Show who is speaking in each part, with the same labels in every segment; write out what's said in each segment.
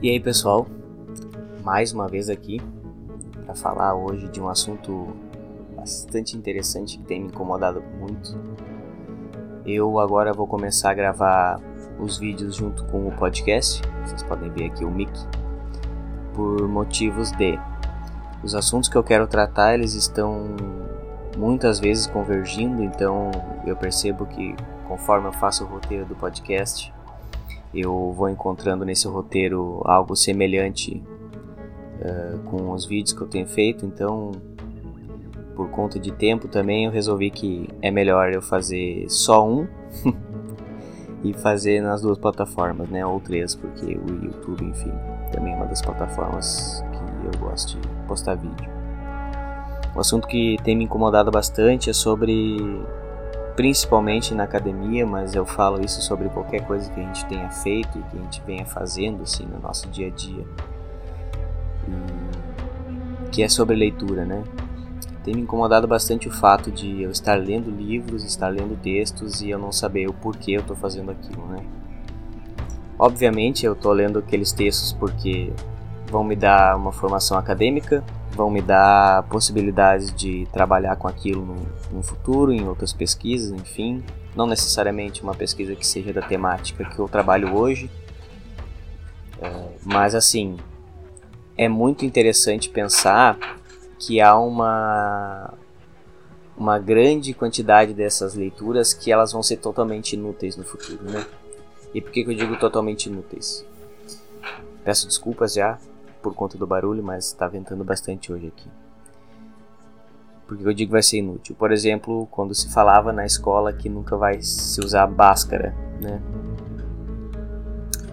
Speaker 1: E aí, pessoal, mais uma vez aqui para falar hoje de um assunto bastante interessante que tem me incomodado muito. Eu agora vou começar a gravar os vídeos junto com o podcast, vocês podem ver aqui o mic, por motivos de os assuntos que eu quero tratar, eles estão muitas vezes convergindo, então eu percebo que conforme eu faço o roteiro do podcast, eu vou encontrando nesse roteiro algo semelhante uh, com os vídeos que eu tenho feito, então por conta de tempo também eu resolvi que é melhor eu fazer só um e fazer nas duas plataformas, né, ou três, porque o YouTube, enfim, também é uma das plataformas que eu gosto de postar vídeo. O assunto que tem me incomodado bastante é sobre principalmente na academia, mas eu falo isso sobre qualquer coisa que a gente tenha feito e que a gente venha fazendo assim no nosso dia a dia. Que é sobre leitura, né? Tem me incomodado bastante o fato de eu estar lendo livros, estar lendo textos e eu não saber o porquê eu estou fazendo aquilo, né? Obviamente eu estou lendo aqueles textos porque vão me dar uma formação acadêmica, vão me dar possibilidades de trabalhar com aquilo no, no, futuro, em outras pesquisas, enfim. Não necessariamente uma pesquisa que seja da temática que eu trabalho hoje, é, mas assim, é muito interessante pensar que há uma uma grande quantidade dessas leituras que elas vão ser totalmente inúteis no futuro, né? E por que, que eu digo totalmente inúteis? Peço desculpas já por conta do barulho, mas está ventando bastante hoje aqui. Porque eu digo vai ser inútil. Por exemplo, quando se falava na escola que nunca vai se usar báscara, né?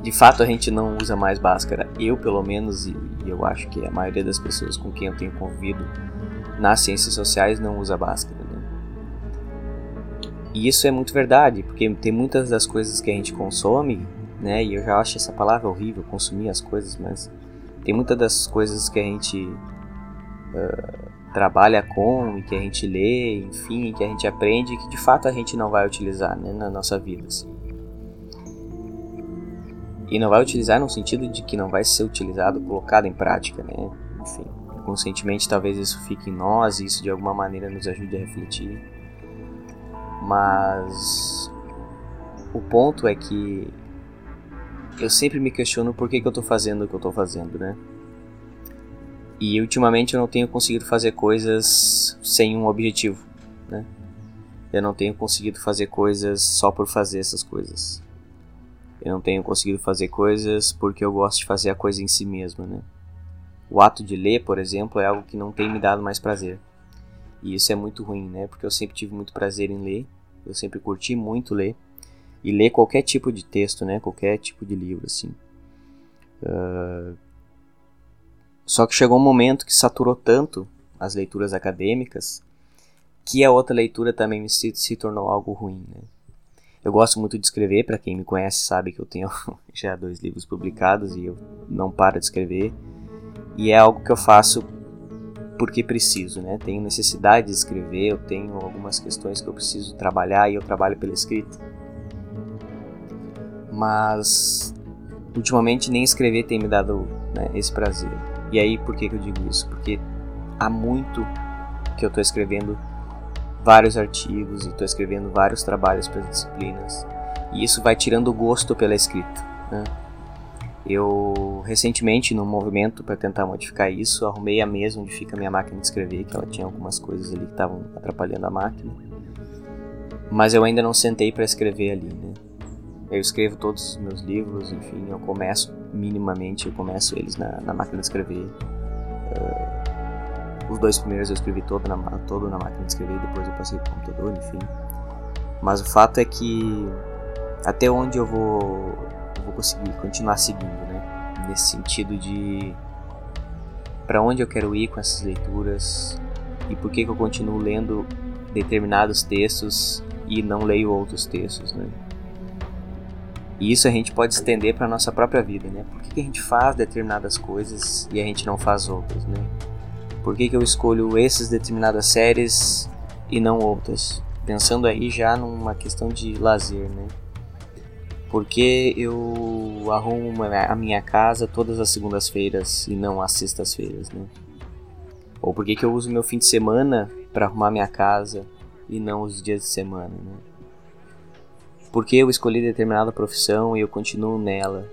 Speaker 1: De fato a gente não usa mais báscara. Eu, pelo menos, e eu acho que a maioria das pessoas com quem eu tenho convivido nas ciências sociais não usa báscara. Né? E isso é muito verdade, porque tem muitas das coisas que a gente consome, né? E eu já acho essa palavra horrível, consumir as coisas, mas tem muitas das coisas que a gente uh, trabalha com e que a gente lê, enfim, que a gente aprende que de fato a gente não vai utilizar né, na nossa vida. Assim. E não vai utilizar no sentido de que não vai ser utilizado, colocado em prática, né? Enfim, conscientemente talvez isso fique em nós e isso de alguma maneira nos ajude a refletir. Mas o ponto é que eu sempre me questiono por que, que eu estou fazendo o que eu estou fazendo, né? E ultimamente eu não tenho conseguido fazer coisas sem um objetivo, né? Eu não tenho conseguido fazer coisas só por fazer essas coisas. Eu não tenho conseguido fazer coisas porque eu gosto de fazer a coisa em si mesma, né? O ato de ler, por exemplo, é algo que não tem me dado mais prazer. E isso é muito ruim, né? Porque eu sempre tive muito prazer em ler, eu sempre curti muito ler e ler qualquer tipo de texto, né? Qualquer tipo de livro, assim. Uh... Só que chegou um momento que saturou tanto as leituras acadêmicas que a outra leitura também se, se tornou algo ruim, né? Eu gosto muito de escrever, para quem me conhece sabe que eu tenho já dois livros publicados e eu não paro de escrever. E é algo que eu faço porque preciso, né? Tenho necessidade de escrever, eu tenho algumas questões que eu preciso trabalhar e eu trabalho pela escrita mas ultimamente nem escrever tem me dado né, esse prazer. E aí, por que, que eu digo isso? Porque há muito que eu estou escrevendo vários artigos e estou escrevendo vários trabalhos para as disciplinas, e isso vai tirando o gosto pela escrita. Né? Eu recentemente, num movimento para tentar modificar isso, arrumei a mesa onde fica a minha máquina de escrever, que ela tinha algumas coisas ali que estavam atrapalhando a máquina. Mas eu ainda não sentei para escrever ali, né? Eu escrevo todos os meus livros, enfim, eu começo minimamente, eu começo eles na, na máquina de escrever. Uh, os dois primeiros eu escrevi todo na, todo na máquina de escrever, depois eu passei para o computador, enfim. Mas o fato é que até onde eu vou, eu vou conseguir continuar seguindo, né? Nesse sentido de para onde eu quero ir com essas leituras e por que, que eu continuo lendo determinados textos e não leio outros textos, né? E isso a gente pode estender para nossa própria vida, né? Por que, que, a gente faz determinadas coisas e a gente não faz outras, né? Por que, que eu escolho essas determinadas séries e não outras? Pensando aí já numa questão de lazer, né? Por que eu arrumo a minha casa todas as segundas-feiras e não às sextas-feiras, né? Ou por que, que eu uso meu fim de semana para arrumar minha casa e não os dias de semana, né? Por que eu escolhi determinada profissão e eu continuo nela?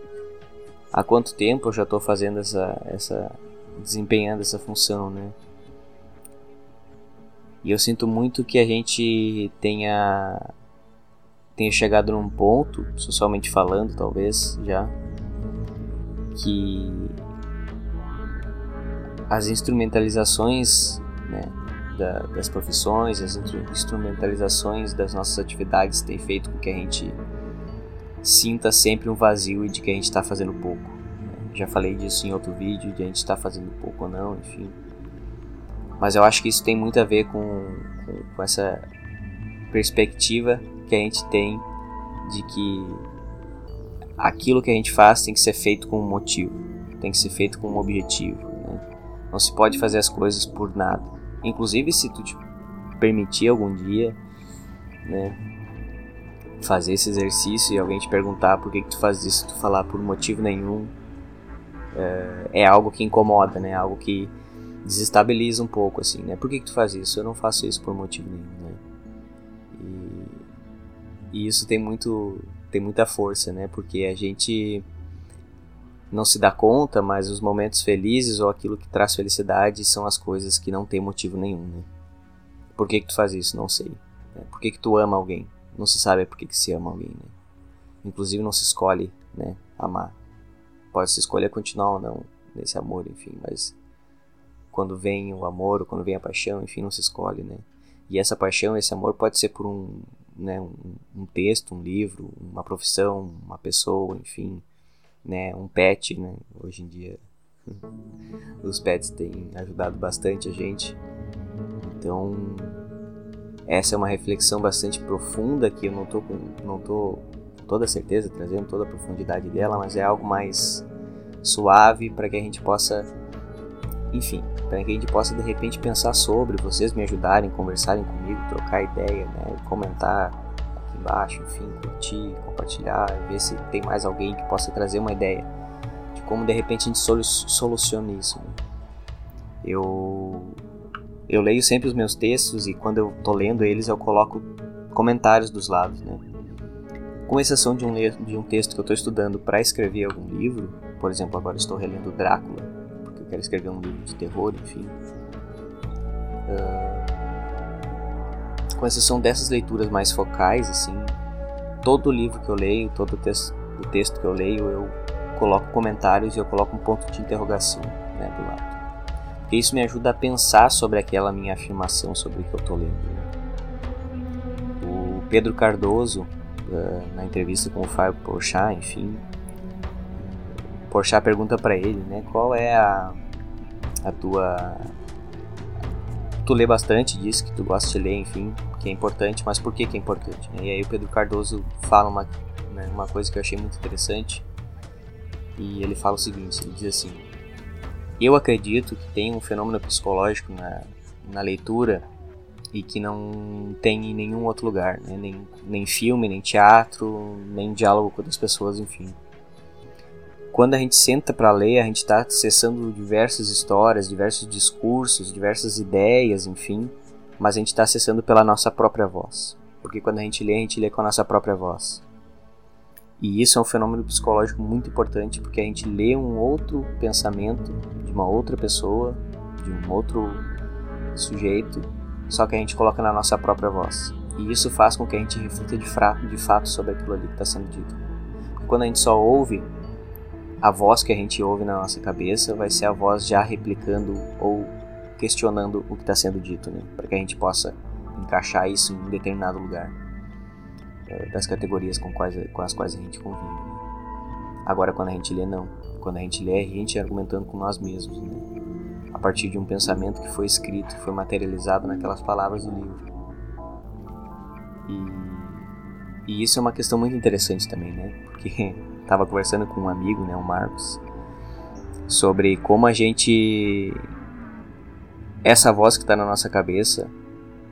Speaker 1: Há quanto tempo eu já estou fazendo essa, essa, desempenhando essa função, né? E eu sinto muito que a gente tenha tenha chegado num ponto, socialmente falando, talvez já, que as instrumentalizações né, da, das profissões, as instrumentalizações das nossas atividades têm feito com que a gente sinta sempre um vazio e de que a gente está fazendo pouco. Né? Já falei disso em outro vídeo, de a gente está fazendo pouco ou não, enfim. Mas eu acho que isso tem muito a ver com, com, com essa perspectiva que a gente tem de que aquilo que a gente faz tem que ser feito com um motivo, tem que ser feito com um objetivo. Né? Não se pode fazer as coisas por nada. Inclusive, se tu te permitir algum dia, né, fazer esse exercício e alguém te perguntar por que, que tu faz isso, tu falar por motivo nenhum, é, é algo que incomoda, né? Algo que desestabiliza um pouco, assim, né? Por que, que tu faz isso? Eu não faço isso por motivo nenhum, né? E, e isso tem muito, tem muita força, né? Porque a gente não se dá conta, mas os momentos felizes ou aquilo que traz felicidade são as coisas que não tem motivo nenhum, né? Por que, que tu faz isso? Não sei. Né? Por que, que tu ama alguém? Não se sabe por que, que se ama alguém, né? Inclusive não se escolhe, né? Amar. Pode se escolher continuar ou não nesse amor, enfim, mas quando vem o amor, ou quando vem a paixão, enfim, não se escolhe, né? E essa paixão, esse amor pode ser por um, né, um, um texto, um livro, uma profissão, uma pessoa, enfim, né, um pet, né? Hoje em dia os pets têm ajudado bastante a gente. Então, essa é uma reflexão bastante profunda que eu não tô com, não tô com toda certeza trazendo toda a profundidade dela, mas é algo mais suave para que a gente possa enfim, para que a gente possa de repente pensar sobre, vocês me ajudarem, conversarem comigo, trocar ideia, né, comentar aqui embaixo, enfim, curtir, compartilhar, ver se tem mais alguém que possa trazer uma ideia de como de repente a gente solu soluciona isso. Né? Eu eu leio sempre os meus textos e quando eu tô lendo eles eu coloco comentários dos lados, né? Com exceção de um, de um texto que eu estou estudando para escrever algum livro, por exemplo, agora estou relendo Drácula, quero escrever um livro de terror, enfim. Uh, com exceção dessas leituras mais focais, assim, todo livro que eu leio, todo texto, o texto que eu leio, eu coloco comentários e eu coloco um ponto de interrogação né, do lado. Porque isso me ajuda a pensar sobre aquela minha afirmação sobre o que eu estou lendo. Né? O Pedro Cardoso, uh, na entrevista com o Fábio Porchat, enfim, Porchat pergunta para ele, né, qual é a, a tua tu lê bastante, diz que tu gosta de ler, enfim, que é importante, mas por que que é importante? Né? E aí o Pedro Cardoso fala uma, né, uma coisa que eu achei muito interessante, e ele fala o seguinte, ele diz assim, eu acredito que tem um fenômeno psicológico na, na leitura e que não tem em nenhum outro lugar, né? nem, nem filme, nem teatro, nem diálogo com outras pessoas, enfim quando a gente senta para ler, a gente está acessando diversas histórias, diversos discursos, diversas ideias, enfim, mas a gente está acessando pela nossa própria voz. Porque quando a gente lê, a gente lê com a nossa própria voz. E isso é um fenômeno psicológico muito importante, porque a gente lê um outro pensamento de uma outra pessoa, de um outro sujeito, só que a gente coloca na nossa própria voz. E isso faz com que a gente reflita de, de fato sobre aquilo ali que está sendo dito. Porque quando a gente só ouve, a voz que a gente ouve na nossa cabeça vai ser a voz já replicando ou questionando o que está sendo dito, né? Para que a gente possa encaixar isso em um determinado lugar é, das categorias com, quais, com as quais a gente convive. Né? Agora, quando a gente lê, não. Quando a gente lê, a gente argumentando com nós mesmos, né? a partir de um pensamento que foi escrito, foi materializado naquelas palavras do livro. E, e isso é uma questão muito interessante também, né? Porque estava conversando com um amigo, né, o Marcos, sobre como a gente essa voz que está na nossa cabeça,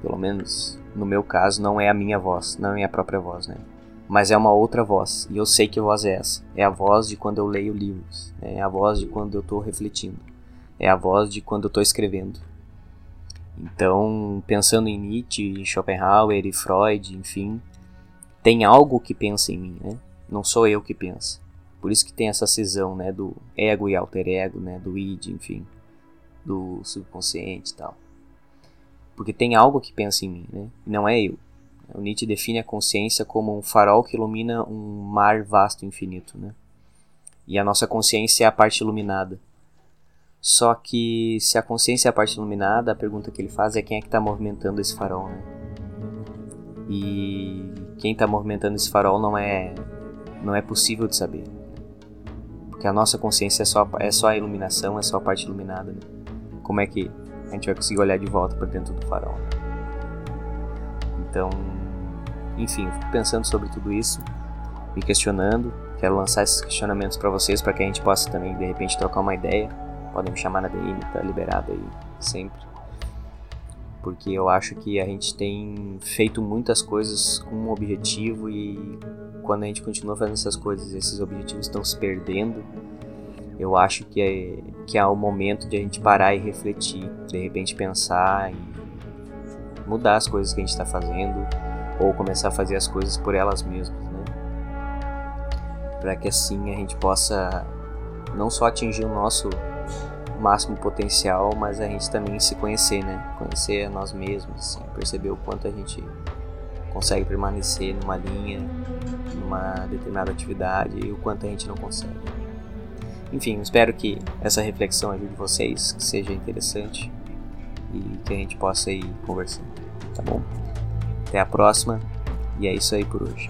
Speaker 1: pelo menos no meu caso, não é a minha voz, não é a minha própria voz, né? mas é uma outra voz, e eu sei que voz é essa. É a voz de quando eu leio livros, né? é a voz de quando eu estou refletindo, é a voz de quando eu estou escrevendo. Então, pensando em Nietzsche, Schopenhauer e Freud, enfim, tem algo que pensa em mim, né? Não sou eu que pensa. Por isso que tem essa cisão, né, do ego e alter ego, né, do id, enfim, do subconsciente e tal. Porque tem algo que pensa em mim, né? Não é eu. O Nietzsche define a consciência como um farol que ilumina um mar vasto e infinito, né? E a nossa consciência é a parte iluminada. Só que se a consciência é a parte iluminada, a pergunta que ele faz é quem é que está movimentando esse farol, né? E quem está movimentando esse farol não é não é possível de saber. Porque a nossa consciência é só, é só a iluminação, é só a parte iluminada. Né? Como é que a gente vai conseguir olhar de volta para dentro do farol? Então, enfim, fico pensando sobre tudo isso, me questionando. Quero lançar esses questionamentos para vocês, para que a gente possa também, de repente, trocar uma ideia. Podem me chamar na DM, tá liberado aí sempre. Porque eu acho que a gente tem feito muitas coisas com um objetivo e quando a gente continua fazendo essas coisas, esses objetivos estão se perdendo. Eu acho que é, que é o momento de a gente parar e refletir, de repente pensar e mudar as coisas que a gente está fazendo ou começar a fazer as coisas por elas mesmas, né? Para que assim a gente possa não só atingir o nosso máximo potencial, mas a gente também se conhecer, né? Conhecer a nós mesmos, assim, perceber o quanto a gente consegue permanecer numa linha, numa determinada atividade e o quanto a gente não consegue. Enfim, espero que essa reflexão ajude vocês, que seja interessante e que a gente possa ir conversando, tá bom? Até a próxima e é isso aí por hoje.